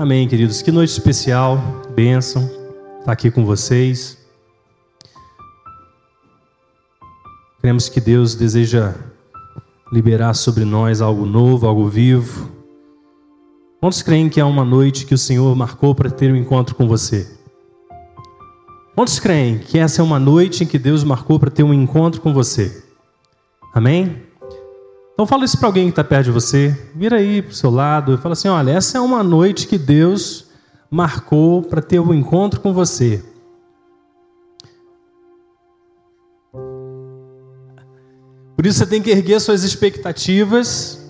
Amém, queridos. Que noite especial, bênção, estar aqui com vocês. Cremos que Deus deseja liberar sobre nós algo novo, algo vivo. Quantos creem que é uma noite que o Senhor marcou para ter um encontro com você? Quantos creem que essa é uma noite em que Deus marcou para ter um encontro com você? Amém? Então fala isso para alguém que está perto de você, vira aí para o seu lado e fala assim: olha, essa é uma noite que Deus marcou para ter um encontro com você. Por isso você tem que erguer suas expectativas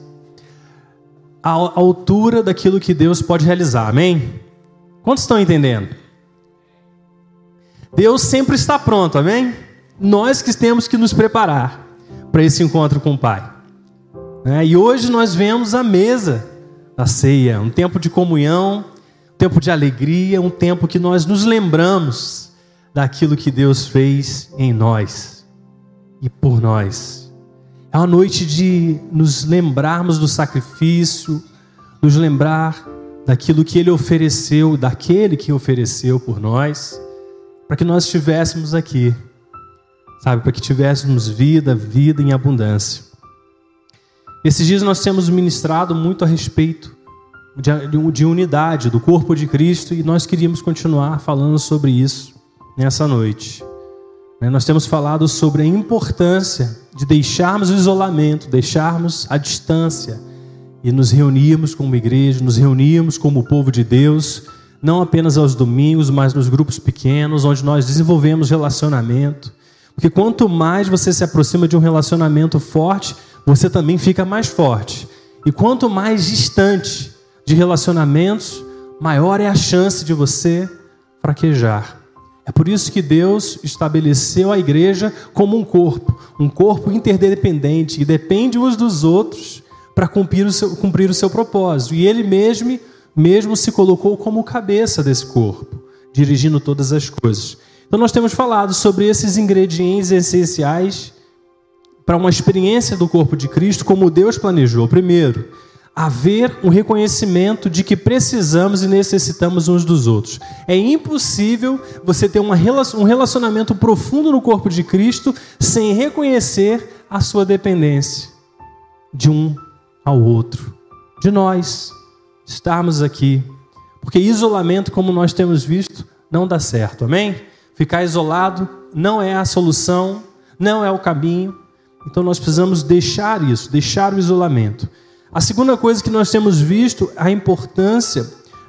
à altura daquilo que Deus pode realizar, amém? Quantos estão entendendo? Deus sempre está pronto, amém? Nós que temos que nos preparar para esse encontro com o Pai. É, e hoje nós vemos a mesa da ceia, um tempo de comunhão, um tempo de alegria, um tempo que nós nos lembramos daquilo que Deus fez em nós e por nós. É uma noite de nos lembrarmos do sacrifício, nos lembrar daquilo que Ele ofereceu, daquele que ofereceu por nós, para que nós estivéssemos aqui, sabe, para que tivéssemos vida, vida em abundância. Esses dias nós temos ministrado muito a respeito de, de unidade do corpo de Cristo e nós queríamos continuar falando sobre isso nessa noite. Né, nós temos falado sobre a importância de deixarmos o isolamento, deixarmos a distância e nos reunirmos como igreja, nos reunirmos como povo de Deus, não apenas aos domingos, mas nos grupos pequenos, onde nós desenvolvemos relacionamento. Porque quanto mais você se aproxima de um relacionamento forte, você também fica mais forte. E quanto mais distante de relacionamentos, maior é a chance de você fraquejar. É por isso que Deus estabeleceu a igreja como um corpo, um corpo interdependente, e depende uns dos outros para cumprir o seu, cumprir o seu propósito. E Ele mesmo, mesmo se colocou como cabeça desse corpo, dirigindo todas as coisas. Então, nós temos falado sobre esses ingredientes essenciais para uma experiência do corpo de Cristo como Deus planejou. Primeiro, haver um reconhecimento de que precisamos e necessitamos uns dos outros. É impossível você ter um relacionamento profundo no corpo de Cristo sem reconhecer a sua dependência de um ao outro, de nós estarmos aqui. Porque isolamento, como nós temos visto, não dá certo, amém? Ficar isolado não é a solução, não é o caminho. Então nós precisamos deixar isso, deixar o isolamento. A segunda coisa que nós temos visto, a importância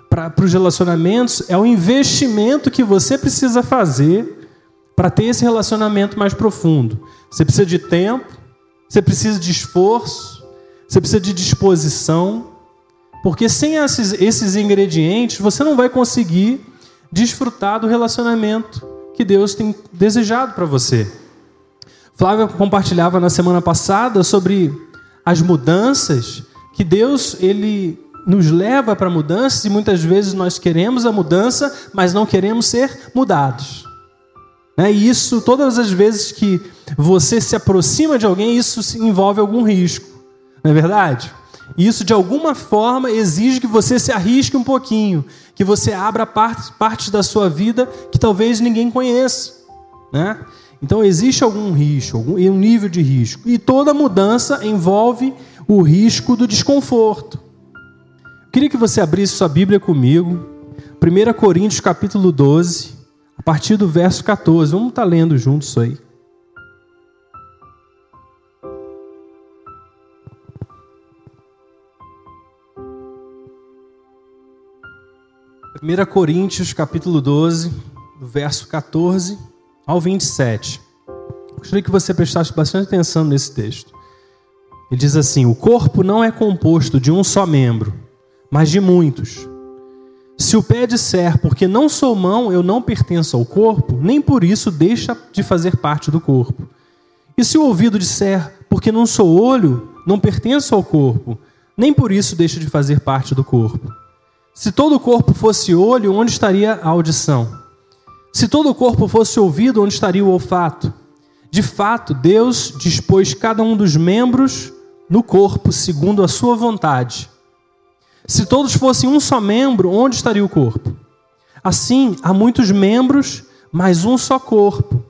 para os relacionamentos, é o investimento que você precisa fazer para ter esse relacionamento mais profundo. Você precisa de tempo, você precisa de esforço, você precisa de disposição, porque sem esses, esses ingredientes você não vai conseguir desfrutar do relacionamento que Deus tem desejado para você. Flávia compartilhava na semana passada sobre as mudanças que Deus ele nos leva para mudanças e muitas vezes nós queremos a mudança, mas não queremos ser mudados. Né? E isso, todas as vezes que você se aproxima de alguém, isso envolve algum risco, não é verdade? E isso de alguma forma exige que você se arrisque um pouquinho, que você abra partes, partes da sua vida que talvez ninguém conheça. Né? Então existe algum risco, algum, um nível de risco. E toda mudança envolve o risco do desconforto. queria que você abrisse sua Bíblia comigo. 1 Coríntios capítulo 12, a partir do verso 14. Vamos estar lendo juntos isso aí. Primeira Coríntios capítulo 12, do verso 14 ao 27. Gostaria que você prestasse bastante atenção nesse texto. Ele diz assim: O corpo não é composto de um só membro, mas de muitos. Se o pé disser, porque não sou mão, eu não pertenço ao corpo, nem por isso deixa de fazer parte do corpo. E se o ouvido disser, porque não sou olho, não pertenço ao corpo, nem por isso deixa de fazer parte do corpo. Se todo o corpo fosse olho, onde estaria a audição? Se todo o corpo fosse ouvido, onde estaria o olfato? De fato, Deus dispôs cada um dos membros no corpo segundo a sua vontade. Se todos fossem um só membro, onde estaria o corpo? Assim, há muitos membros, mas um só corpo.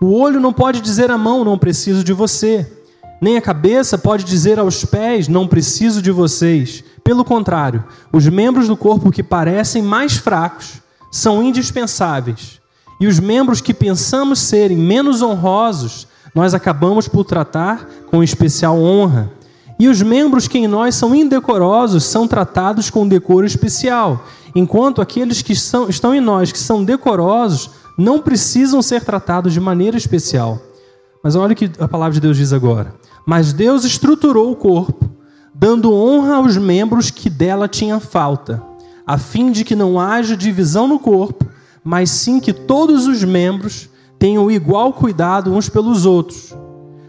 O olho não pode dizer à mão, não preciso de você. Nem a cabeça pode dizer aos pés, não preciso de vocês. Pelo contrário, os membros do corpo que parecem mais fracos são indispensáveis. E os membros que pensamos serem menos honrosos, nós acabamos por tratar com especial honra. E os membros que em nós são indecorosos são tratados com decoro especial, enquanto aqueles que são, estão em nós, que são decorosos, não precisam ser tratados de maneira especial. Mas olha o que a palavra de Deus diz agora. Mas Deus estruturou o corpo, dando honra aos membros que dela tinham falta, a fim de que não haja divisão no corpo, mas sim que todos os membros tenham igual cuidado uns pelos outros.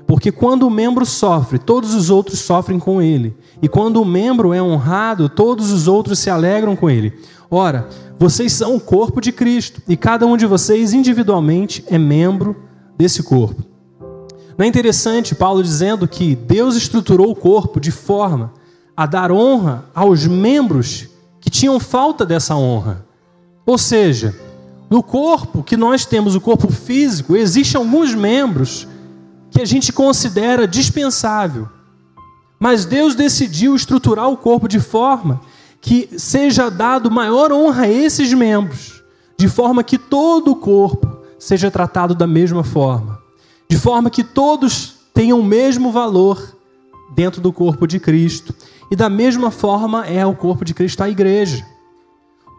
Porque quando o membro sofre, todos os outros sofrem com ele. E quando o membro é honrado, todos os outros se alegram com ele. Ora, vocês são o corpo de Cristo, e cada um de vocês individualmente é membro desse corpo. Não é interessante Paulo dizendo que Deus estruturou o corpo de forma a dar honra aos membros que tinham falta dessa honra. Ou seja, no corpo que nós temos, o corpo físico, existem alguns membros que a gente considera dispensável. Mas Deus decidiu estruturar o corpo de forma que seja dado maior honra a esses membros, de forma que todo o corpo seja tratado da mesma forma de forma que todos tenham o mesmo valor dentro do corpo de Cristo. E da mesma forma é o corpo de Cristo a igreja.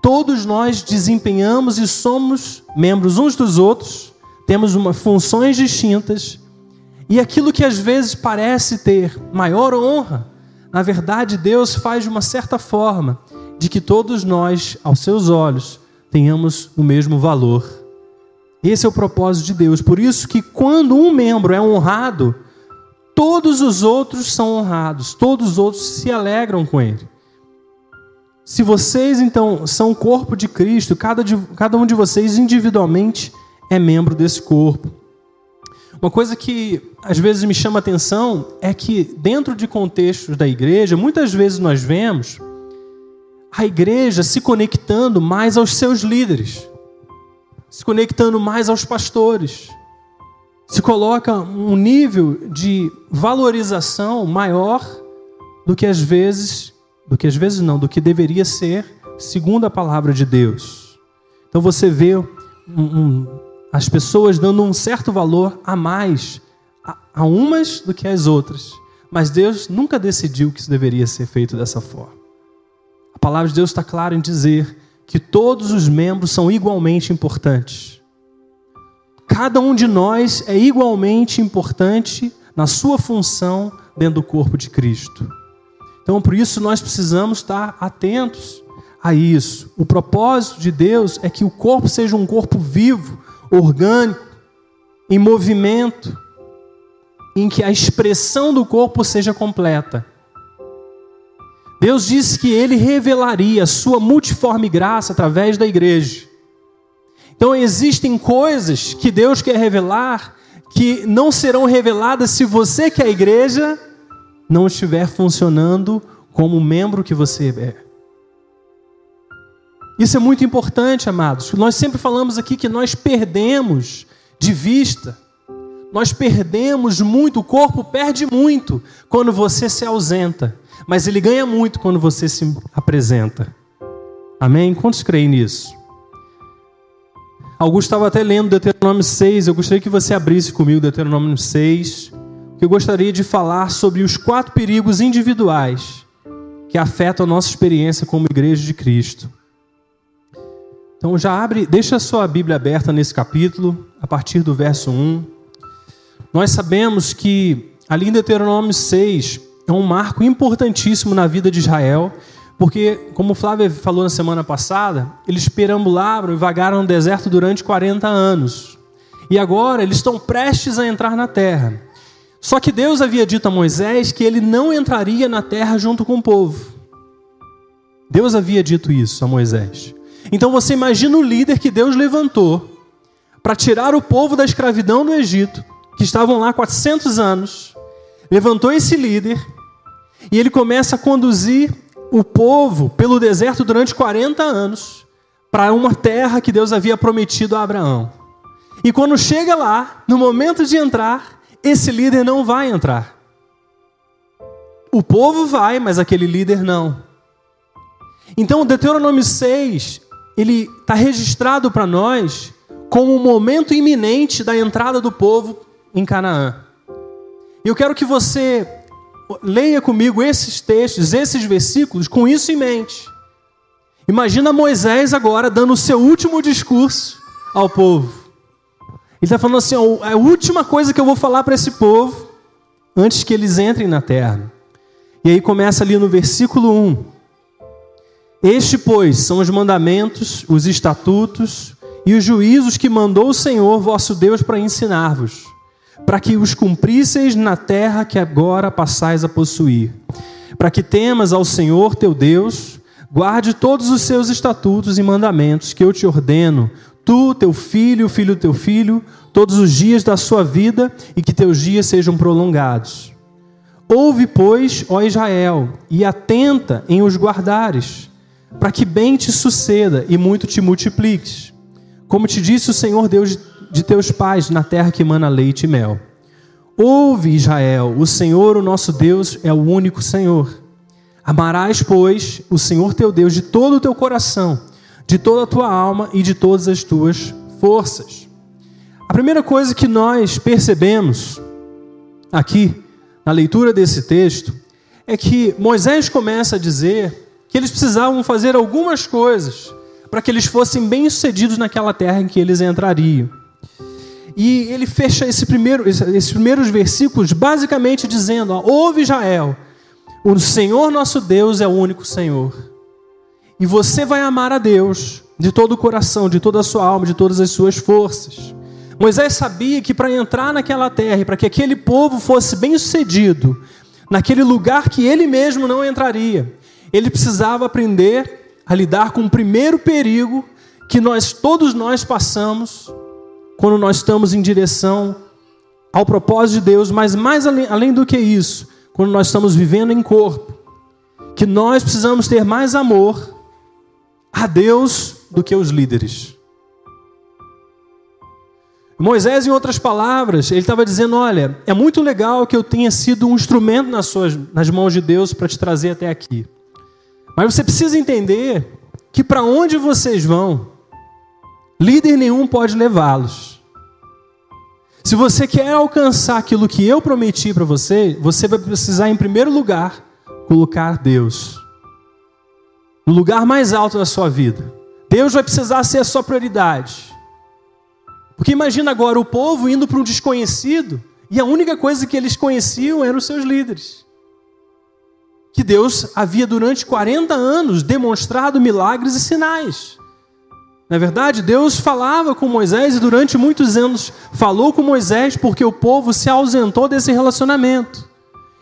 Todos nós desempenhamos e somos membros uns dos outros, temos uma, funções distintas, e aquilo que às vezes parece ter maior honra, na verdade Deus faz de uma certa forma de que todos nós, aos seus olhos, tenhamos o mesmo valor. Esse é o propósito de Deus. Por isso que quando um membro é honrado, todos os outros são honrados, todos os outros se alegram com ele. Se vocês então são o corpo de Cristo, cada, de, cada um de vocês individualmente é membro desse corpo. Uma coisa que às vezes me chama atenção é que, dentro de contextos da igreja, muitas vezes nós vemos a igreja se conectando mais aos seus líderes se conectando mais aos pastores. Se coloca um nível de valorização maior do que às vezes, do que às vezes não, do que deveria ser, segundo a palavra de Deus. Então você vê um, um, as pessoas dando um certo valor a mais a, a umas do que às outras. Mas Deus nunca decidiu que isso deveria ser feito dessa forma. A palavra de Deus está clara em dizer que todos os membros são igualmente importantes. Cada um de nós é igualmente importante na sua função dentro do corpo de Cristo. Então, por isso, nós precisamos estar atentos a isso. O propósito de Deus é que o corpo seja um corpo vivo, orgânico, em movimento, em que a expressão do corpo seja completa. Deus disse que ele revelaria a sua multiforme graça através da igreja. Então existem coisas que Deus quer revelar que não serão reveladas se você que é a igreja não estiver funcionando como membro que você é. Isso é muito importante, amados. Nós sempre falamos aqui que nós perdemos de vista. Nós perdemos muito, o corpo perde muito quando você se ausenta mas ele ganha muito quando você se apresenta. Amém? Quantos creem nisso? Augusto estava até lendo Deuteronômio 6, eu gostaria que você abrisse comigo Deuteronômio 6, que eu gostaria de falar sobre os quatro perigos individuais que afetam a nossa experiência como igreja de Cristo. Então já abre, deixa a sua Bíblia aberta nesse capítulo, a partir do verso 1. Nós sabemos que ali em Deuteronômio 6, é um marco importantíssimo na vida de Israel, porque, como o Flávio falou na semana passada, eles perambularam e vagaram no deserto durante 40 anos. E agora eles estão prestes a entrar na terra. Só que Deus havia dito a Moisés que ele não entraria na terra junto com o povo. Deus havia dito isso a Moisés. Então você imagina o líder que Deus levantou para tirar o povo da escravidão no Egito, que estavam lá 400 anos. Levantou esse líder e ele começa a conduzir o povo pelo deserto durante 40 anos para uma terra que Deus havia prometido a Abraão. E quando chega lá, no momento de entrar, esse líder não vai entrar. O povo vai, mas aquele líder não. Então, o Deuteronômio 6, ele está registrado para nós como um momento iminente da entrada do povo em Canaã. Eu quero que você leia comigo esses textos, esses versículos, com isso em mente. Imagina Moisés agora dando o seu último discurso ao povo. Ele está falando assim: ó, a última coisa que eu vou falar para esse povo antes que eles entrem na terra. E aí começa ali no versículo 1. Este, pois, são os mandamentos, os estatutos e os juízos que mandou o Senhor vosso Deus para ensinar-vos para que os cumprisseis na terra que agora passais a possuir, para que temas ao Senhor teu Deus, guarde todos os seus estatutos e mandamentos que eu te ordeno, tu, teu filho, o filho do teu filho, todos os dias da sua vida, e que teus dias sejam prolongados. Ouve, pois, ó Israel, e atenta em os guardares, para que bem te suceda e muito te multipliques. Como te disse o Senhor Deus de teus pais na terra que mana leite e mel. Ouve, Israel, o Senhor, o nosso Deus, é o único Senhor. Amarás, pois, o Senhor teu Deus de todo o teu coração, de toda a tua alma e de todas as tuas forças. A primeira coisa que nós percebemos aqui, na leitura desse texto, é que Moisés começa a dizer que eles precisavam fazer algumas coisas para que eles fossem bem-sucedidos naquela terra em que eles entrariam. E ele fecha esse primeiro, esses primeiros versículos basicamente dizendo: ó, Ouve Israel, o Senhor nosso Deus é o único Senhor. E você vai amar a Deus de todo o coração, de toda a sua alma, de todas as suas forças. Moisés sabia que para entrar naquela terra e para que aquele povo fosse bem sucedido, naquele lugar que ele mesmo não entraria, ele precisava aprender a lidar com o primeiro perigo que nós todos nós passamos quando nós estamos em direção ao propósito de Deus, mas mais além, além do que isso, quando nós estamos vivendo em corpo, que nós precisamos ter mais amor a Deus do que os líderes. Moisés, em outras palavras, ele estava dizendo: Olha, é muito legal que eu tenha sido um instrumento nas, suas, nas mãos de Deus para te trazer até aqui. Mas você precisa entender que para onde vocês vão, Líder nenhum pode levá-los. Se você quer alcançar aquilo que eu prometi para você, você vai precisar, em primeiro lugar, colocar Deus no lugar mais alto da sua vida. Deus vai precisar ser a sua prioridade. Porque imagina agora o povo indo para um desconhecido e a única coisa que eles conheciam eram os seus líderes. Que Deus havia durante 40 anos demonstrado milagres e sinais. Na verdade, Deus falava com Moisés e durante muitos anos falou com Moisés porque o povo se ausentou desse relacionamento.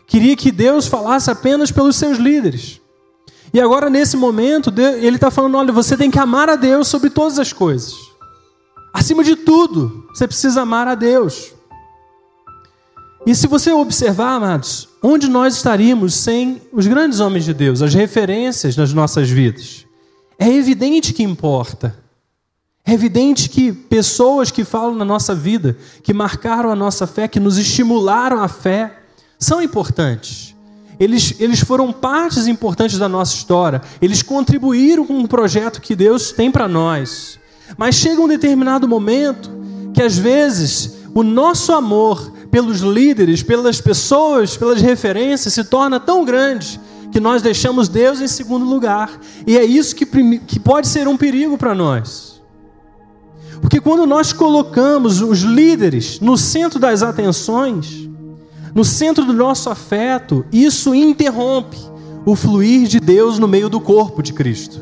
Queria que Deus falasse apenas pelos seus líderes. E agora, nesse momento, ele está falando: olha, você tem que amar a Deus sobre todas as coisas. Acima de tudo, você precisa amar a Deus. E se você observar, amados, onde nós estaríamos sem os grandes homens de Deus, as referências nas nossas vidas? É evidente que importa. É evidente que pessoas que falam na nossa vida, que marcaram a nossa fé, que nos estimularam a fé, são importantes. Eles, eles foram partes importantes da nossa história. Eles contribuíram com o projeto que Deus tem para nós. Mas chega um determinado momento que às vezes o nosso amor pelos líderes, pelas pessoas, pelas referências se torna tão grande que nós deixamos Deus em segundo lugar. E é isso que, que pode ser um perigo para nós. Porque quando nós colocamos os líderes no centro das atenções, no centro do nosso afeto, isso interrompe o fluir de Deus no meio do corpo de Cristo.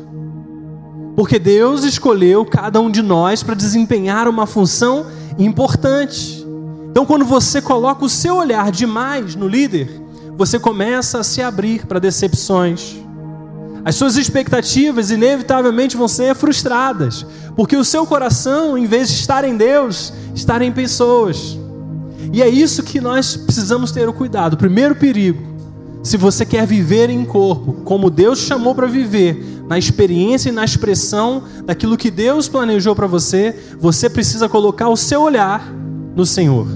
Porque Deus escolheu cada um de nós para desempenhar uma função importante. Então, quando você coloca o seu olhar demais no líder, você começa a se abrir para decepções, as suas expectativas inevitavelmente vão ser frustradas, porque o seu coração, em vez de estar em Deus, está em pessoas. E é isso que nós precisamos ter o cuidado. O primeiro perigo se você quer viver em corpo, como Deus chamou para viver, na experiência e na expressão daquilo que Deus planejou para você, você precisa colocar o seu olhar no Senhor.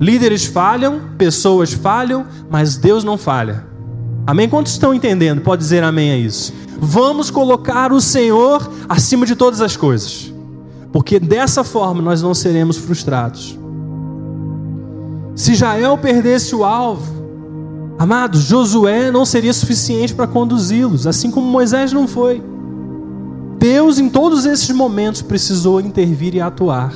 Líderes falham, pessoas falham, mas Deus não falha. Amém? Quantos estão entendendo? Pode dizer amém a isso. Vamos colocar o Senhor acima de todas as coisas, porque dessa forma nós não seremos frustrados. Se Jael perdesse o alvo, amados, Josué não seria suficiente para conduzi-los, assim como Moisés não foi. Deus, em todos esses momentos, precisou intervir e atuar,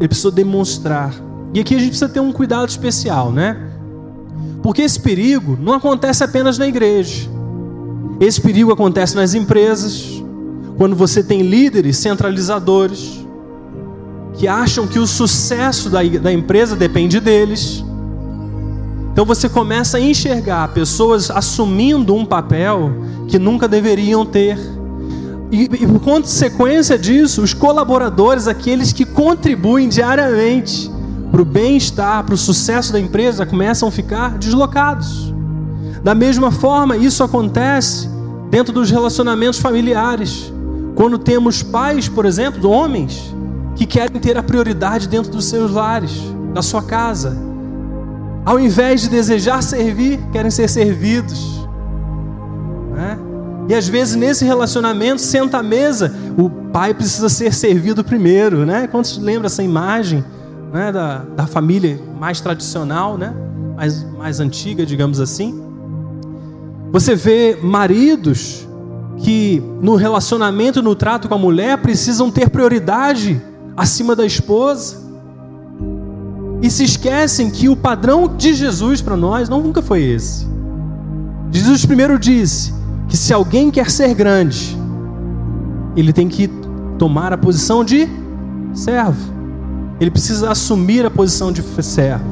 ele precisou demonstrar. E aqui a gente precisa ter um cuidado especial, né? Porque esse perigo não acontece apenas na igreja. Esse perigo acontece nas empresas, quando você tem líderes centralizadores que acham que o sucesso da, da empresa depende deles. Então você começa a enxergar pessoas assumindo um papel que nunca deveriam ter. E, e por consequência disso, os colaboradores, aqueles que contribuem diariamente para o bem-estar, para o sucesso da empresa, começam a ficar deslocados. Da mesma forma, isso acontece dentro dos relacionamentos familiares. Quando temos pais, por exemplo, homens, que querem ter a prioridade dentro dos seus lares, da sua casa. Ao invés de desejar servir, querem ser servidos. Né? E às vezes nesse relacionamento, senta à mesa, o pai precisa ser servido primeiro. Né? Quantos lembram essa imagem? né, da, da família mais tradicional, né, mais, mais antiga, digamos assim. Você vê maridos que no relacionamento, no trato com a mulher, precisam ter prioridade acima da esposa. E se esquecem que o padrão de Jesus para nós não nunca foi esse. Jesus primeiro disse que se alguém quer ser grande, ele tem que tomar a posição de servo. Ele precisa assumir a posição de servo.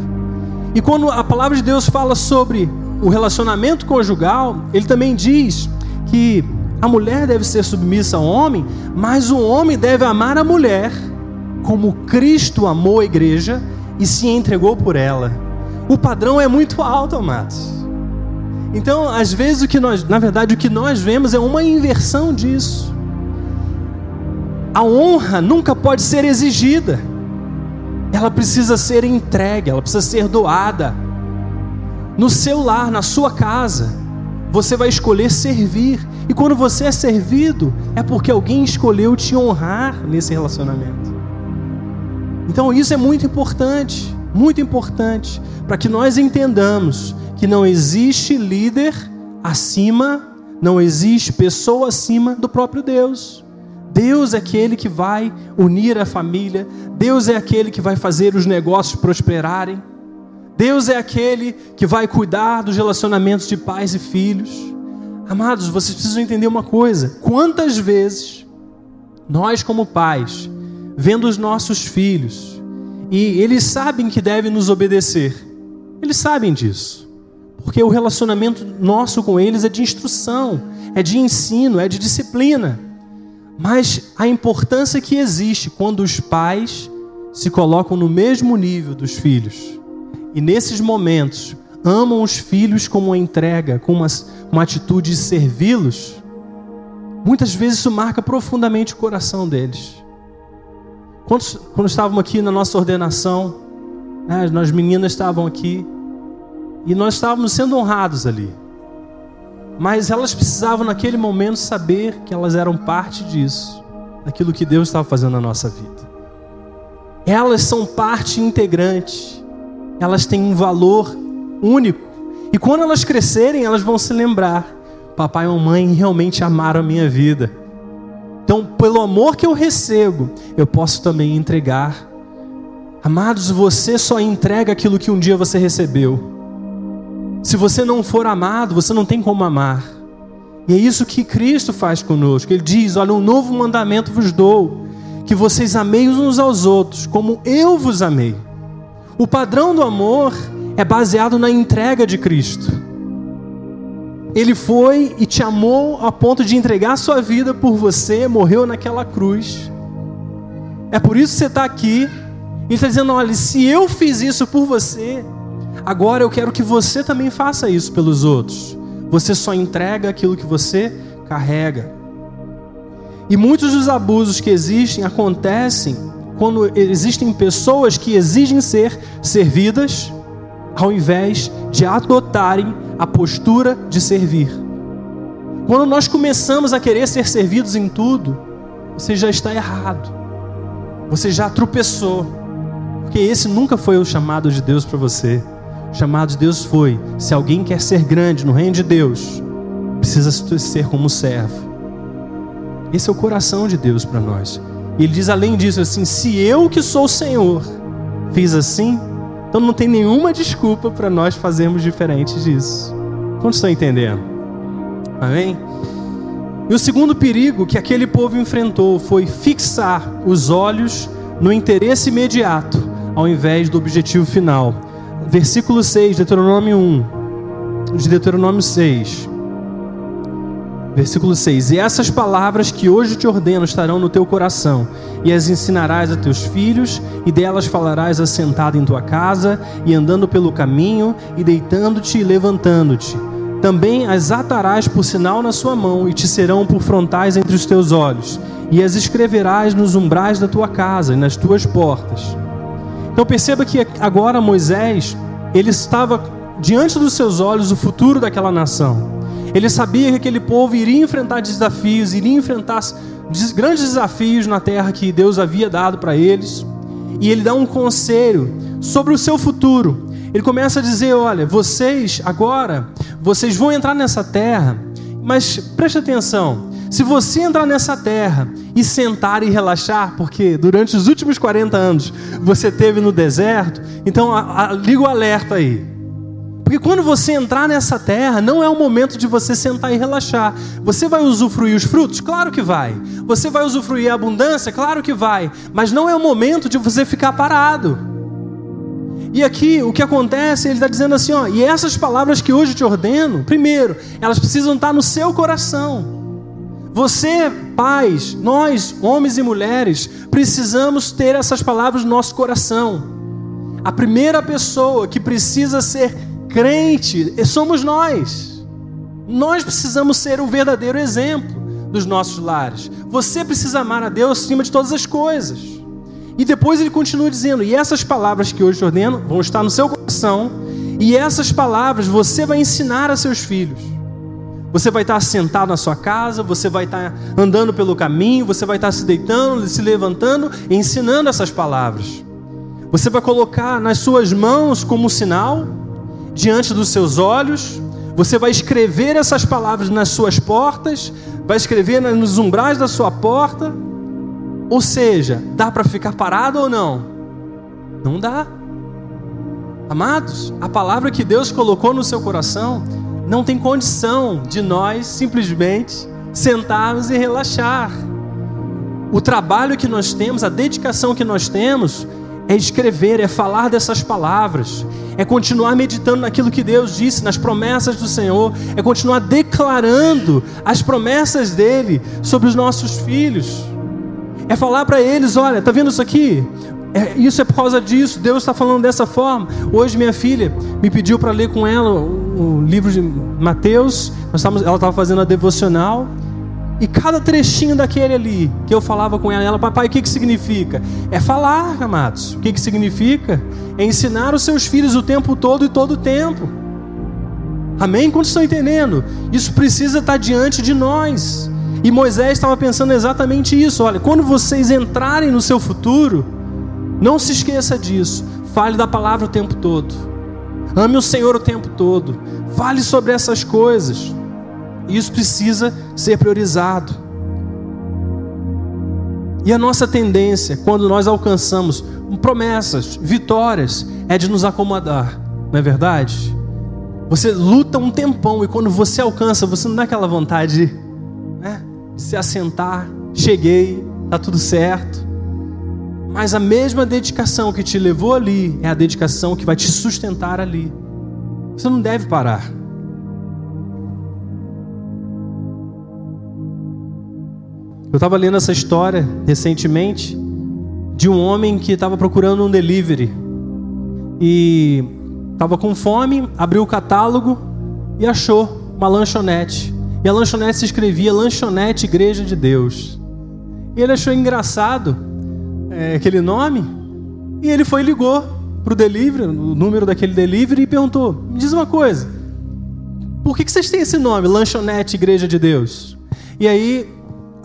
E quando a palavra de Deus fala sobre o relacionamento conjugal, ele também diz que a mulher deve ser submissa ao homem, mas o homem deve amar a mulher como Cristo amou a igreja e se entregou por ela. O padrão é muito alto, amados. Então, às vezes o que nós, na verdade, o que nós vemos é uma inversão disso. A honra nunca pode ser exigida ela precisa ser entregue, ela precisa ser doada. No seu lar, na sua casa, você vai escolher servir. E quando você é servido, é porque alguém escolheu te honrar nesse relacionamento. Então isso é muito importante, muito importante, para que nós entendamos que não existe líder acima, não existe pessoa acima do próprio Deus. Deus é aquele que vai unir a família, Deus é aquele que vai fazer os negócios prosperarem, Deus é aquele que vai cuidar dos relacionamentos de pais e filhos. Amados, vocês precisam entender uma coisa: quantas vezes nós, como pais, vendo os nossos filhos, e eles sabem que devem nos obedecer, eles sabem disso, porque o relacionamento nosso com eles é de instrução, é de ensino, é de disciplina. Mas a importância que existe quando os pais se colocam no mesmo nível dos filhos. E nesses momentos amam os filhos como uma entrega, com uma, uma atitude de servi-los, muitas vezes isso marca profundamente o coração deles. Quando, quando estávamos aqui na nossa ordenação, né, nós meninas estavam aqui e nós estávamos sendo honrados ali. Mas elas precisavam naquele momento saber que elas eram parte disso, daquilo que Deus estava fazendo na nossa vida. Elas são parte integrante, elas têm um valor único. E quando elas crescerem, elas vão se lembrar: papai e mamãe realmente amaram a minha vida. Então, pelo amor que eu recebo, eu posso também entregar. Amados, você só entrega aquilo que um dia você recebeu. Se você não for amado, você não tem como amar. E é isso que Cristo faz conosco. Ele diz: Olha, um novo mandamento vos dou, que vocês amei uns aos outros, como eu vos amei. O padrão do amor é baseado na entrega de Cristo. Ele foi e te amou a ponto de entregar sua vida por você, morreu naquela cruz. É por isso que você está aqui. Ele está dizendo: olha, se eu fiz isso por você, Agora eu quero que você também faça isso pelos outros. Você só entrega aquilo que você carrega. E muitos dos abusos que existem acontecem quando existem pessoas que exigem ser servidas ao invés de adotarem a postura de servir. Quando nós começamos a querer ser servidos em tudo, você já está errado. Você já tropeçou. Porque esse nunca foi o chamado de Deus para você. O chamado de Deus foi: se alguém quer ser grande no reino de Deus, precisa ser como servo. Esse é o coração de Deus para nós. E ele diz além disso assim: se eu que sou o Senhor fiz assim, então não tem nenhuma desculpa para nós fazermos diferente disso. Quantos estão entendendo? Amém? E o segundo perigo que aquele povo enfrentou foi fixar os olhos no interesse imediato, ao invés do objetivo final. Versículo 6, Deuteronômio 1. De Deuteronômio 6. Versículo 6: E essas palavras que hoje te ordeno estarão no teu coração, e as ensinarás a teus filhos, e delas falarás assentado em tua casa, e andando pelo caminho, e deitando-te e levantando-te. Também as atarás por sinal na sua mão, e te serão por frontais entre os teus olhos, e as escreverás nos umbrais da tua casa e nas tuas portas. Então perceba que agora Moisés, ele estava diante dos seus olhos o futuro daquela nação. Ele sabia que aquele povo iria enfrentar desafios, iria enfrentar grandes desafios na terra que Deus havia dado para eles. E ele dá um conselho sobre o seu futuro. Ele começa a dizer: Olha, vocês agora, vocês vão entrar nessa terra, mas preste atenção. Se você entrar nessa terra e sentar e relaxar, porque durante os últimos 40 anos você teve no deserto, então a, a, liga o alerta aí. Porque quando você entrar nessa terra, não é o momento de você sentar e relaxar. Você vai usufruir os frutos? Claro que vai. Você vai usufruir a abundância? Claro que vai. Mas não é o momento de você ficar parado. E aqui o que acontece, ele está dizendo assim: ó, e essas palavras que hoje te ordeno, primeiro, elas precisam estar no seu coração. Você, pais, nós, homens e mulheres, precisamos ter essas palavras no nosso coração. A primeira pessoa que precisa ser crente somos nós. Nós precisamos ser o verdadeiro exemplo dos nossos lares. Você precisa amar a Deus acima de todas as coisas. E depois ele continua dizendo: E essas palavras que hoje te ordeno vão estar no seu coração, e essas palavras você vai ensinar a seus filhos. Você vai estar sentado na sua casa, você vai estar andando pelo caminho, você vai estar se deitando, se levantando ensinando essas palavras. Você vai colocar nas suas mãos como sinal diante dos seus olhos, você vai escrever essas palavras nas suas portas, vai escrever nos umbrais da sua porta. Ou seja, dá para ficar parado ou não? Não dá. Amados, a palavra que Deus colocou no seu coração não tem condição de nós simplesmente sentarmos e relaxar. O trabalho que nós temos, a dedicação que nós temos, é escrever, é falar dessas palavras, é continuar meditando naquilo que Deus disse, nas promessas do Senhor, é continuar declarando as promessas dele sobre os nossos filhos, é falar para eles: olha, tá vendo isso aqui? É, isso é por causa disso, Deus está falando dessa forma. Hoje, minha filha me pediu para ler com ela o, o livro de Mateus, nós ela estava fazendo a devocional. E cada trechinho daquele ali que eu falava com ela, ela, papai, o que, que significa? É falar, amados. O que, que significa? É ensinar os seus filhos o tempo todo e todo o tempo. Amém? Quantos estão entendendo? Isso precisa estar diante de nós. E Moisés estava pensando exatamente isso. Olha, quando vocês entrarem no seu futuro, não se esqueça disso. Fale da palavra o tempo todo. Ame o Senhor o tempo todo. Fale sobre essas coisas. Isso precisa ser priorizado. E a nossa tendência, quando nós alcançamos promessas, vitórias, é de nos acomodar, não é verdade? Você luta um tempão e quando você alcança, você não dá aquela vontade né, de se assentar, cheguei, está tudo certo. Mas a mesma dedicação que te levou ali é a dedicação que vai te sustentar ali. Você não deve parar. Eu estava lendo essa história recentemente de um homem que estava procurando um delivery. E estava com fome, abriu o catálogo e achou uma lanchonete. E a lanchonete se escrevia Lanchonete Igreja de Deus. E ele achou engraçado é, aquele nome e ele foi e ligou para o delivery, o número daquele delivery e perguntou: Me diz uma coisa, por que, que vocês têm esse nome, Lanchonete Igreja de Deus? E aí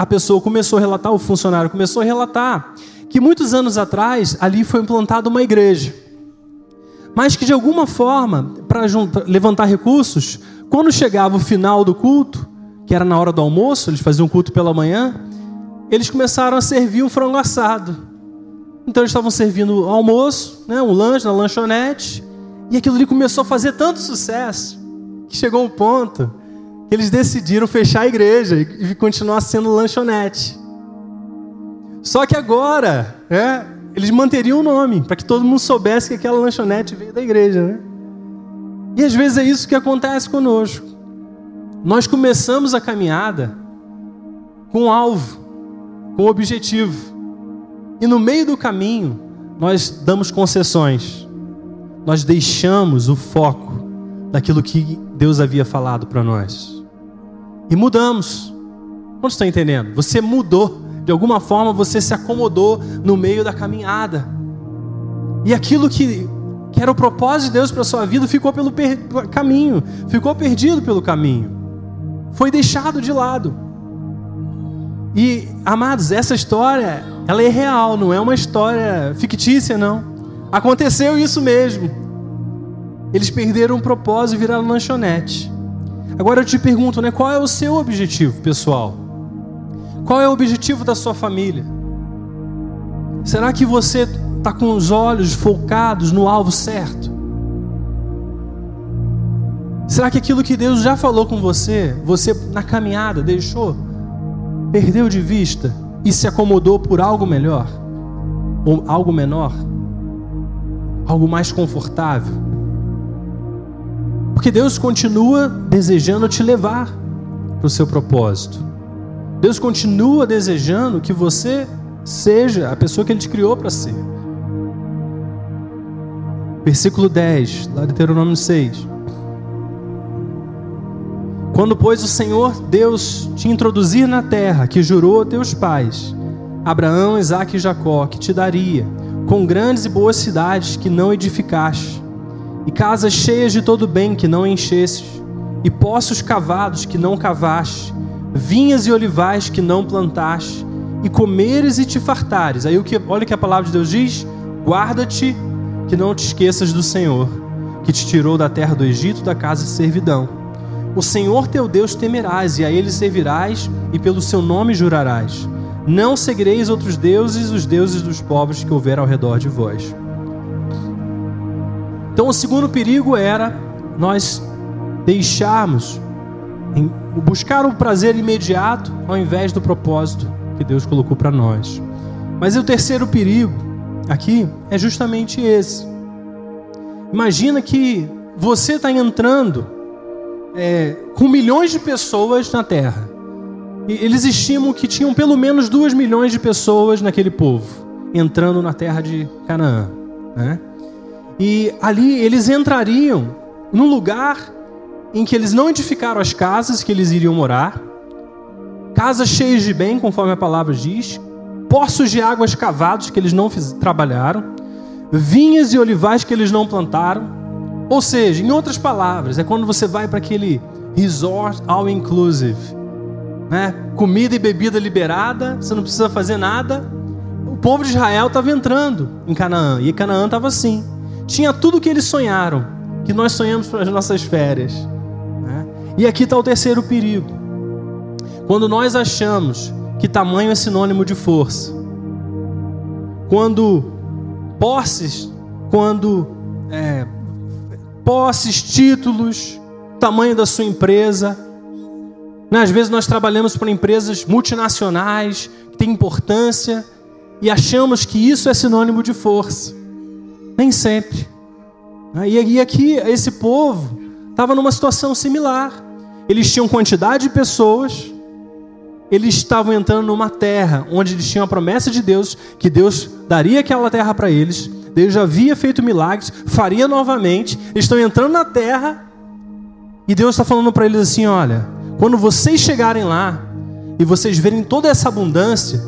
a pessoa começou a relatar, o funcionário começou a relatar que muitos anos atrás ali foi implantada uma igreja mas que de alguma forma, para levantar recursos, quando chegava o final do culto, que era na hora do almoço, eles faziam culto pela manhã, eles começaram a servir um frango assado. Então eles estavam servindo almoço, né, um lanche na lanchonete, e aquilo ali começou a fazer tanto sucesso que chegou um ponto eles decidiram fechar a igreja e continuar sendo lanchonete. Só que agora, é, eles manteriam o nome, para que todo mundo soubesse que aquela lanchonete veio da igreja, né? E às vezes é isso que acontece conosco. Nós começamos a caminhada com um alvo, com um objetivo. E no meio do caminho, nós damos concessões. Nós deixamos o foco daquilo que Deus havia falado para nós. E mudamos. Quantos estão entendendo? Você mudou de alguma forma você se acomodou no meio da caminhada. E aquilo que, que era o propósito de Deus para a sua vida ficou pelo caminho, ficou perdido pelo caminho, foi deixado de lado. E, amados, essa história, ela é real, não é uma história fictícia, não. Aconteceu isso mesmo. Eles perderam o propósito e viraram lanchonete. Agora eu te pergunto, né, qual é o seu objetivo, pessoal? Qual é o objetivo da sua família? Será que você está com os olhos focados no alvo certo? Será que aquilo que Deus já falou com você, você na caminhada deixou, perdeu de vista e se acomodou por algo melhor? Ou algo menor? Algo mais confortável? Porque Deus continua desejando te levar para o seu propósito. Deus continua desejando que você seja a pessoa que Ele te criou para ser. Versículo 10, lá de Deuteronômio 6. Quando, pois, o Senhor Deus te introduzir na terra que jurou a teus pais, Abraão, Isaque e Jacó, que te daria, com grandes e boas cidades que não edificaste, e casas cheias de todo bem que não enchestes, e poços cavados que não cavaste, vinhas e olivais que não plantaste, e comeres e te fartares. Aí o que, olha o que a palavra de Deus diz: guarda-te que não te esqueças do Senhor, que te tirou da terra do Egito, da casa de servidão. O Senhor teu Deus temerás, e a ele servirás, e pelo seu nome jurarás. Não seguireis outros deuses, os deuses dos povos que houver ao redor de vós. Então, o segundo perigo era nós deixarmos buscar o prazer imediato ao invés do propósito que Deus colocou para nós. Mas o terceiro perigo aqui é justamente esse. Imagina que você está entrando é, com milhões de pessoas na Terra. E eles estimam que tinham pelo menos duas milhões de pessoas naquele povo entrando na terra de Canaã. Né? E ali eles entrariam num lugar em que eles não edificaram as casas que eles iriam morar, casas cheias de bem, conforme a palavra diz, poços de águas cavados que eles não trabalharam, vinhas e olivais que eles não plantaram. Ou seja, em outras palavras, é quando você vai para aquele resort all inclusive, né? Comida e bebida liberada, você não precisa fazer nada. O povo de Israel estava entrando em Canaã e Canaã estava assim. Tinha tudo o que eles sonharam, que nós sonhamos para as nossas férias. E aqui está o terceiro perigo. Quando nós achamos que tamanho é sinônimo de força, quando posses, quando é, posses, títulos, tamanho da sua empresa, né? às vezes nós trabalhamos para empresas multinacionais que têm importância e achamos que isso é sinônimo de força. Nem sempre. E aqui esse povo estava numa situação similar. Eles tinham quantidade de pessoas, eles estavam entrando numa terra onde eles tinham a promessa de Deus, que Deus daria aquela terra para eles, Deus já havia feito milagres, faria novamente. Eles estão entrando na terra e Deus está falando para eles assim: olha, quando vocês chegarem lá e vocês verem toda essa abundância,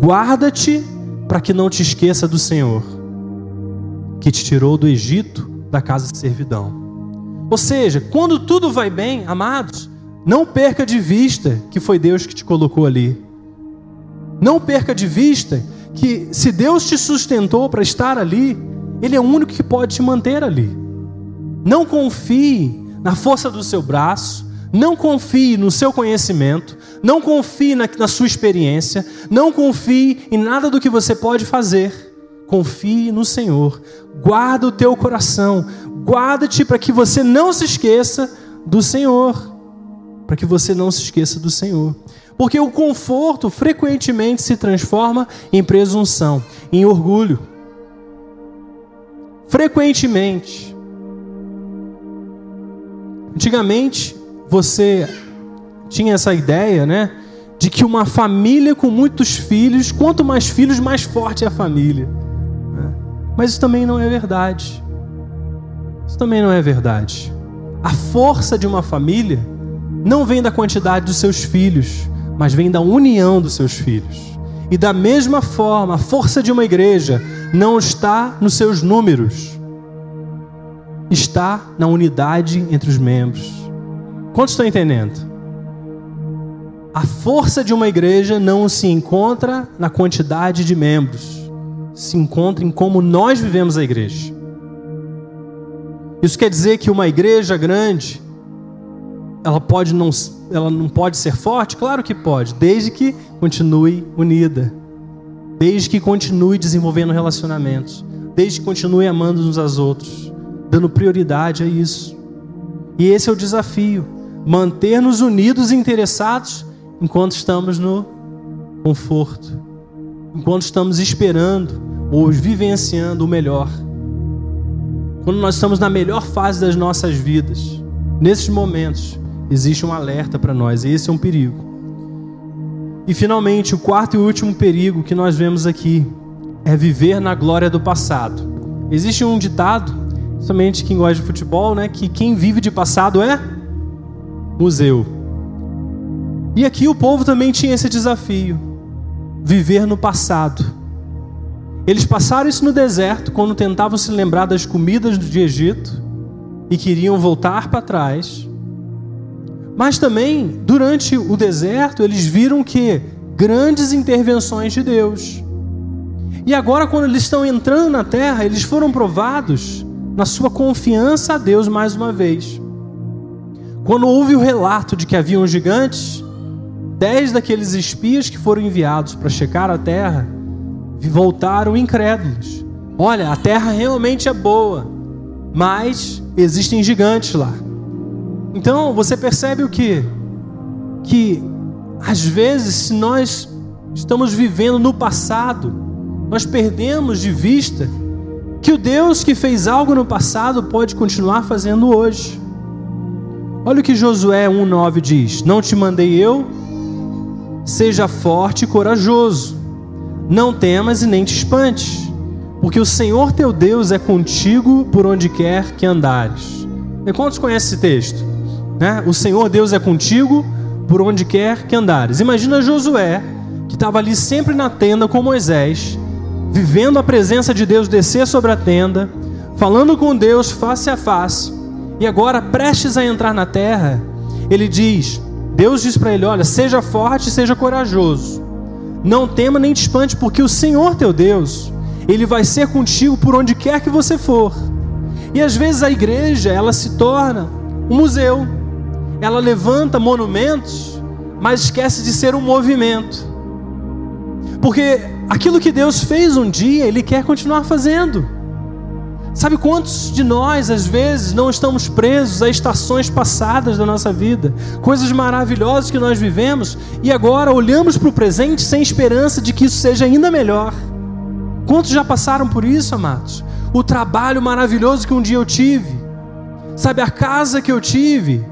guarda-te para que não te esqueça do Senhor, que te tirou do Egito, da casa de servidão. Ou seja, quando tudo vai bem, amados, não perca de vista que foi Deus que te colocou ali. Não perca de vista que se Deus te sustentou para estar ali, Ele é o único que pode te manter ali. Não confie na força do seu braço, não confie no seu conhecimento, não confie na, na, sua experiência, não confie em nada do que você pode fazer. Confie no Senhor, guarda o teu coração, guarda-te para que você não se esqueça do Senhor, para que você não se esqueça do Senhor. Porque o conforto frequentemente se transforma em presunção, em orgulho. Frequentemente. Antigamente, você tinha essa ideia, né? De que uma família com muitos filhos, quanto mais filhos, mais forte é a família. Mas isso também não é verdade. Isso também não é verdade. A força de uma família não vem da quantidade dos seus filhos, mas vem da união dos seus filhos. E da mesma forma, a força de uma igreja não está nos seus números, está na unidade entre os membros. Quantos estão entendendo? A força de uma igreja não se encontra na quantidade de membros, se encontra em como nós vivemos a igreja. Isso quer dizer que uma igreja grande ela pode não, ela não pode ser forte? Claro que pode, desde que continue unida, desde que continue desenvolvendo relacionamentos, desde que continue amando uns aos outros, dando prioridade a isso. E esse é o desafio: manter-nos unidos e interessados enquanto estamos no conforto, enquanto estamos esperando ou vivenciando o melhor. Quando nós estamos na melhor fase das nossas vidas, nesses momentos, existe um alerta para nós, e esse é um perigo. E finalmente, o quarto e último perigo que nós vemos aqui é viver na glória do passado. Existe um ditado, somente quem gosta de futebol, né, que quem vive de passado é museu. E aqui o povo também tinha esse desafio: viver no passado. Eles passaram isso no deserto quando tentavam se lembrar das comidas do Egito e queriam voltar para trás mas também, durante o deserto, eles viram que grandes intervenções de Deus. E agora, quando eles estão entrando na terra, eles foram provados na sua confiança a Deus mais uma vez. Quando houve o relato de que haviam gigantes, dez daqueles espias que foram enviados para checar a terra voltaram incrédulos. Olha, a terra realmente é boa, mas existem gigantes lá. Então você percebe o que? Que às vezes, se nós estamos vivendo no passado, nós perdemos de vista que o Deus que fez algo no passado pode continuar fazendo hoje. Olha o que Josué 1,9 diz: Não te mandei eu? Seja forte e corajoso, não temas e nem te espantes, porque o Senhor teu Deus é contigo por onde quer que andares. E quantos conhecem esse texto? Né? O Senhor Deus é contigo por onde quer que andares. Imagina Josué, que estava ali sempre na tenda com Moisés, vivendo a presença de Deus descer sobre a tenda, falando com Deus face a face, e agora prestes a entrar na terra, ele diz: Deus diz para ele: Olha, seja forte, seja corajoso, não tema nem te espante, porque o Senhor teu Deus, ele vai ser contigo por onde quer que você for. E às vezes a igreja, ela se torna um museu ela levanta monumentos, mas esquece de ser um movimento. Porque aquilo que Deus fez um dia, Ele quer continuar fazendo. Sabe quantos de nós, às vezes, não estamos presos a estações passadas da nossa vida, coisas maravilhosas que nós vivemos, e agora olhamos para o presente sem esperança de que isso seja ainda melhor? Quantos já passaram por isso, amados? O trabalho maravilhoso que um dia eu tive, sabe, a casa que eu tive,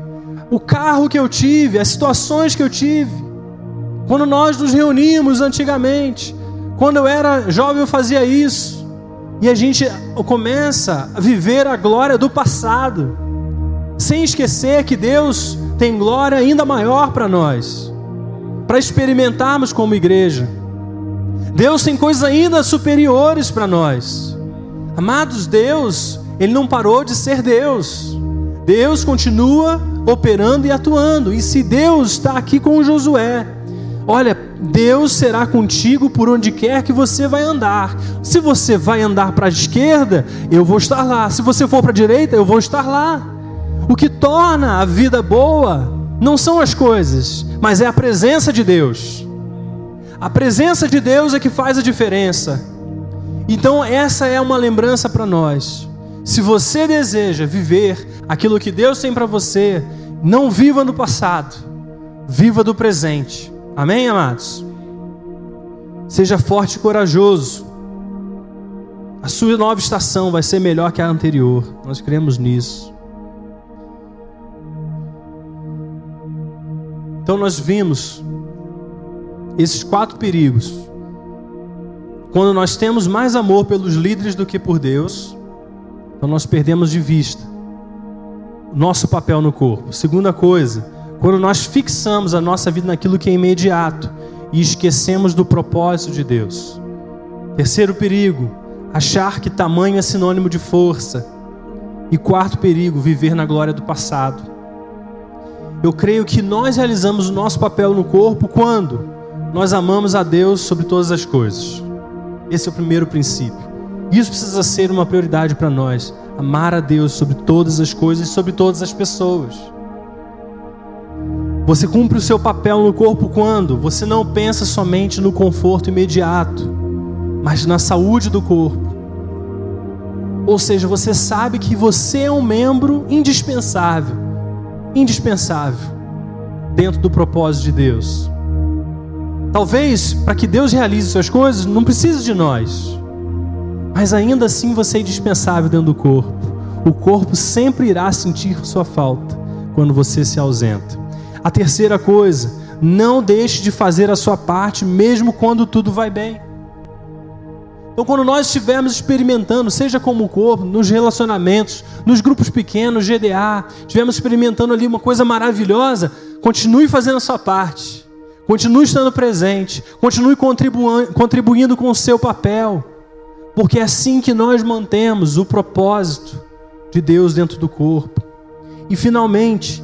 o carro que eu tive, as situações que eu tive. Quando nós nos reuníamos antigamente, quando eu era jovem eu fazia isso. E a gente começa a viver a glória do passado, sem esquecer que Deus tem glória ainda maior para nós, para experimentarmos como igreja. Deus tem coisas ainda superiores para nós. Amados, Deus, Ele não parou de ser Deus. Deus continua operando e atuando. E se Deus está aqui com Josué, olha, Deus será contigo por onde quer que você vai andar. Se você vai andar para a esquerda, eu vou estar lá. Se você for para a direita, eu vou estar lá. O que torna a vida boa não são as coisas, mas é a presença de Deus. A presença de Deus é que faz a diferença. Então, essa é uma lembrança para nós. Se você deseja viver aquilo que Deus tem para você, não viva no passado, viva do presente. Amém, amados? Seja forte e corajoso. A sua nova estação vai ser melhor que a anterior. Nós cremos nisso. Então nós vimos esses quatro perigos. Quando nós temos mais amor pelos líderes do que por Deus, então nós perdemos de vista nosso papel no corpo. Segunda coisa, quando nós fixamos a nossa vida naquilo que é imediato e esquecemos do propósito de Deus. Terceiro perigo, achar que tamanho é sinônimo de força. E quarto perigo, viver na glória do passado. Eu creio que nós realizamos o nosso papel no corpo quando nós amamos a Deus sobre todas as coisas. Esse é o primeiro princípio. Isso precisa ser uma prioridade para nós. Amar a Deus sobre todas as coisas e sobre todas as pessoas. Você cumpre o seu papel no corpo quando você não pensa somente no conforto imediato, mas na saúde do corpo. Ou seja, você sabe que você é um membro indispensável, indispensável dentro do propósito de Deus. Talvez para que Deus realize suas coisas, não precise de nós. Mas ainda assim você é indispensável dentro do corpo. O corpo sempre irá sentir sua falta quando você se ausenta. A terceira coisa, não deixe de fazer a sua parte mesmo quando tudo vai bem. Então, quando nós estivermos experimentando, seja como corpo, nos relacionamentos, nos grupos pequenos, GDA, estivermos experimentando ali uma coisa maravilhosa, continue fazendo a sua parte. Continue estando presente, continue contribuindo com o seu papel, porque é assim que nós mantemos o propósito de Deus dentro do corpo. E finalmente,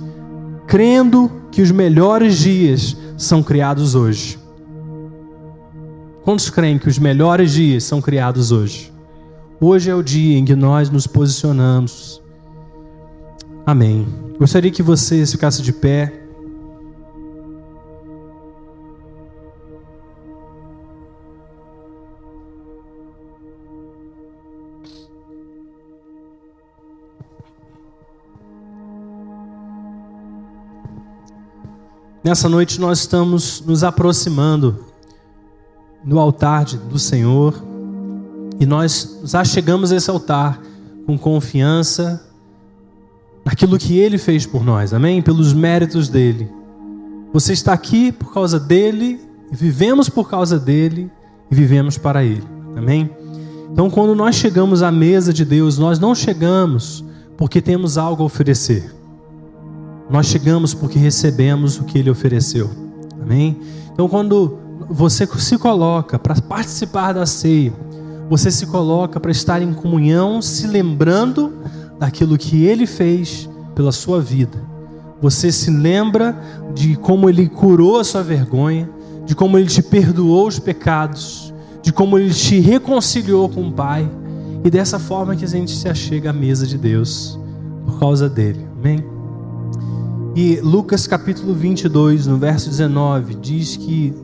crendo que os melhores dias são criados hoje. Quantos creem que os melhores dias são criados hoje? Hoje é o dia em que nós nos posicionamos. Amém. Gostaria que vocês ficassem de pé. Nessa noite nós estamos nos aproximando do altar do Senhor e nós já chegamos a esse altar com confiança naquilo que Ele fez por nós, amém? Pelos méritos dele. Você está aqui por causa dele, vivemos por causa dele e vivemos para Ele, amém? Então, quando nós chegamos à mesa de Deus, nós não chegamos porque temos algo a oferecer. Nós chegamos porque recebemos o que ele ofereceu. Amém? Então, quando você se coloca para participar da ceia, você se coloca para estar em comunhão, se lembrando daquilo que ele fez pela sua vida. Você se lembra de como ele curou a sua vergonha, de como ele te perdoou os pecados, de como ele te reconciliou com o Pai. E dessa forma que a gente se achega à mesa de Deus por causa dele. Amém? E Lucas capítulo 22, no verso 19, diz que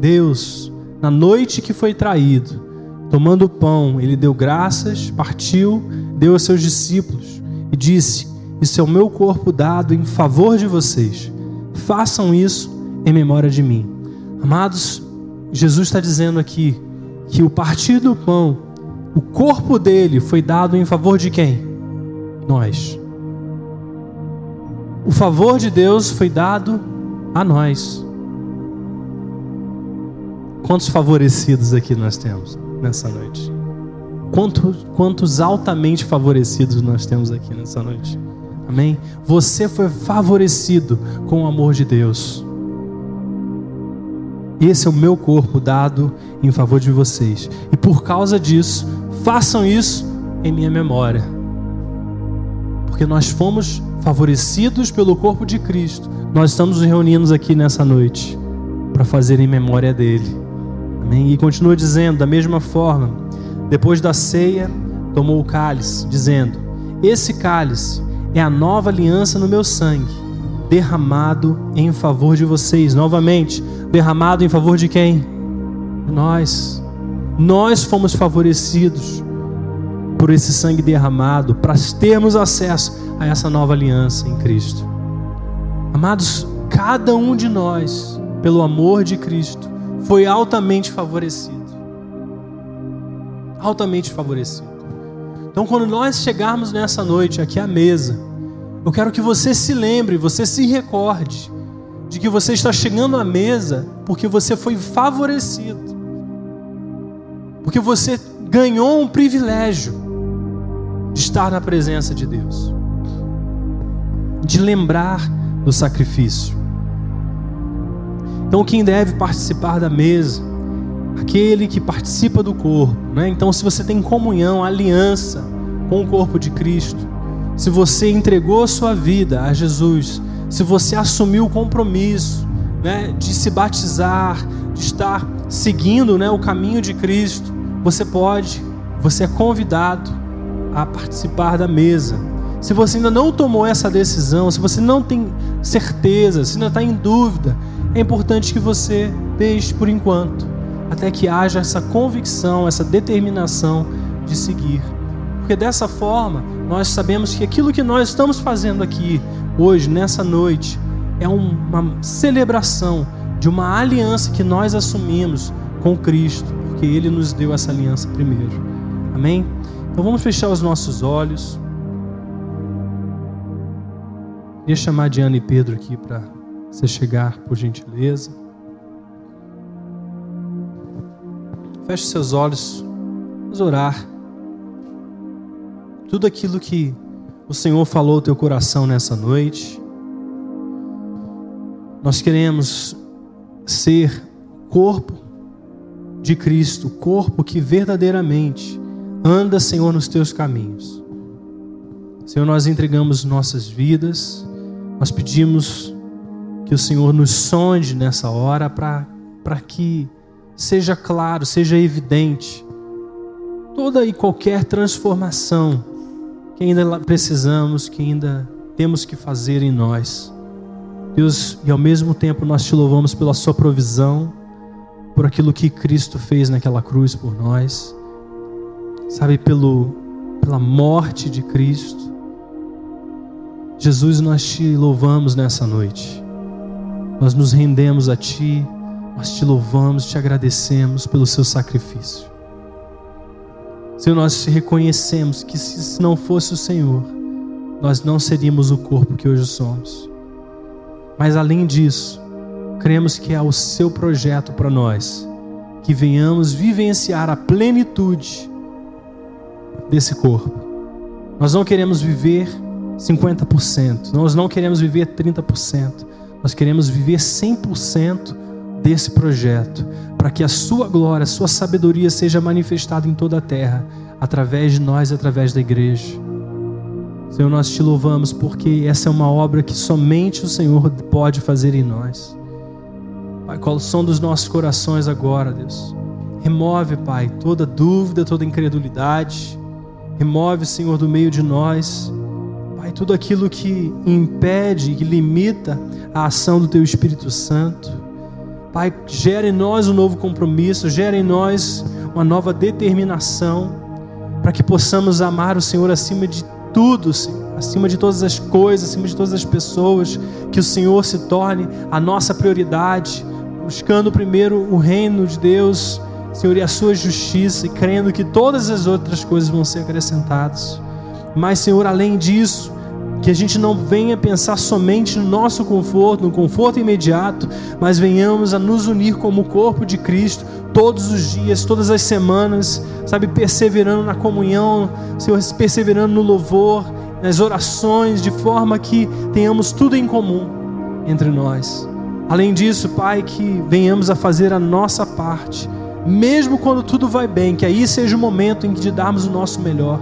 Deus, na noite que foi traído, tomando o pão, ele deu graças, partiu, deu aos seus discípulos e disse: Isso é o meu corpo dado em favor de vocês. Façam isso em memória de mim. Amados, Jesus está dizendo aqui que o partir do pão, o corpo dele foi dado em favor de quem? Nós. O favor de Deus foi dado a nós. Quantos favorecidos aqui nós temos nessa noite? Quantos, quantos altamente favorecidos nós temos aqui nessa noite. Amém? Você foi favorecido com o amor de Deus. Esse é o meu corpo dado em favor de vocês. E por causa disso, façam isso em minha memória. Porque nós fomos favorecidos pelo corpo de Cristo. Nós estamos nos reunindo aqui nessa noite para fazer em memória dele. Amém? E continua dizendo, da mesma forma, depois da ceia, tomou o cálice, dizendo: Esse cálice é a nova aliança no meu sangue, derramado em favor de vocês. Novamente, derramado em favor de quem? Nós. Nós fomos favorecidos por esse sangue derramado para termos acesso a essa nova aliança em Cristo. Amados, cada um de nós, pelo amor de Cristo, foi altamente favorecido. Altamente favorecido. Então, quando nós chegarmos nessa noite aqui à mesa, eu quero que você se lembre, você se recorde de que você está chegando à mesa porque você foi favorecido. Porque você ganhou um privilégio de estar na presença de Deus. De lembrar do sacrifício. Então, quem deve participar da mesa? Aquele que participa do corpo. Né? Então, se você tem comunhão, aliança com o corpo de Cristo, se você entregou sua vida a Jesus, se você assumiu o compromisso né, de se batizar, de estar seguindo né, o caminho de Cristo, você pode, você é convidado a participar da mesa. Se você ainda não tomou essa decisão, se você não tem certeza, se ainda está em dúvida, é importante que você deixe por enquanto, até que haja essa convicção, essa determinação de seguir. Porque dessa forma, nós sabemos que aquilo que nós estamos fazendo aqui, hoje, nessa noite, é uma celebração de uma aliança que nós assumimos com Cristo, porque Ele nos deu essa aliança primeiro. Amém? Então vamos fechar os nossos olhos. Queria chamar Diana e Pedro aqui para você chegar, por gentileza. Feche seus olhos, vamos orar. Tudo aquilo que o Senhor falou ao teu coração nessa noite. Nós queremos ser corpo de Cristo, corpo que verdadeiramente anda, Senhor, nos teus caminhos. Senhor, nós entregamos nossas vidas, nós pedimos que o Senhor nos sonde nessa hora para que seja claro, seja evidente toda e qualquer transformação que ainda precisamos, que ainda temos que fazer em nós. Deus, e ao mesmo tempo nós te louvamos pela Sua provisão, por aquilo que Cristo fez naquela cruz por nós, sabe, pelo, pela morte de Cristo. Jesus, nós te louvamos nessa noite, nós nos rendemos a Ti, nós te louvamos, te agradecemos pelo Seu sacrifício. Senhor, nós reconhecemos que se não fosse o Senhor, nós não seríamos o corpo que hoje somos. Mas além disso, cremos que é o seu projeto para nós, que venhamos vivenciar a plenitude desse corpo. Nós não queremos viver 50%, nós não queremos viver 30%, nós queremos viver 100% desse projeto, para que a sua glória, a sua sabedoria seja manifestada em toda a terra, através de nós, através da igreja. Senhor, nós te louvamos porque essa é uma obra que somente o Senhor pode fazer em nós. Pai, qual o som dos nossos corações agora, Deus? Remove, Pai, toda dúvida, toda incredulidade. Remove, Senhor, do meio de nós. Pai, tudo aquilo que impede, que limita a ação do Teu Espírito Santo. Pai, gera em nós um novo compromisso, gera em nós uma nova determinação, para que possamos amar o Senhor acima de tudo, Senhor, acima de todas as coisas, acima de todas as pessoas, que o Senhor se torne a nossa prioridade, buscando primeiro o reino de Deus, Senhor, e a sua justiça, e crendo que todas as outras coisas vão ser acrescentadas. Mas, Senhor, além disso, Que a gente não venha pensar somente no nosso conforto, no conforto imediato, mas venhamos a nos unir como o corpo de Cristo todos os dias, todas as semanas, sabe, perseverando na comunhão, Senhor, perseverando no louvor, nas orações, de forma que tenhamos tudo em comum entre nós. Além disso, Pai, que venhamos a fazer a nossa parte, mesmo quando tudo vai bem, que aí seja o momento em que de darmos o nosso melhor.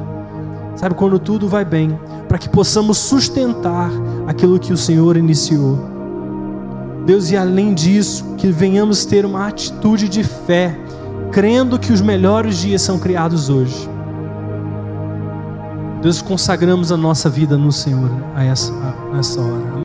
Sabe, quando tudo vai bem, para que possamos sustentar aquilo que o Senhor iniciou. Deus, e além disso, que venhamos ter uma atitude de fé, crendo que os melhores dias são criados hoje. Deus, consagramos a nossa vida no Senhor a essa, a essa hora.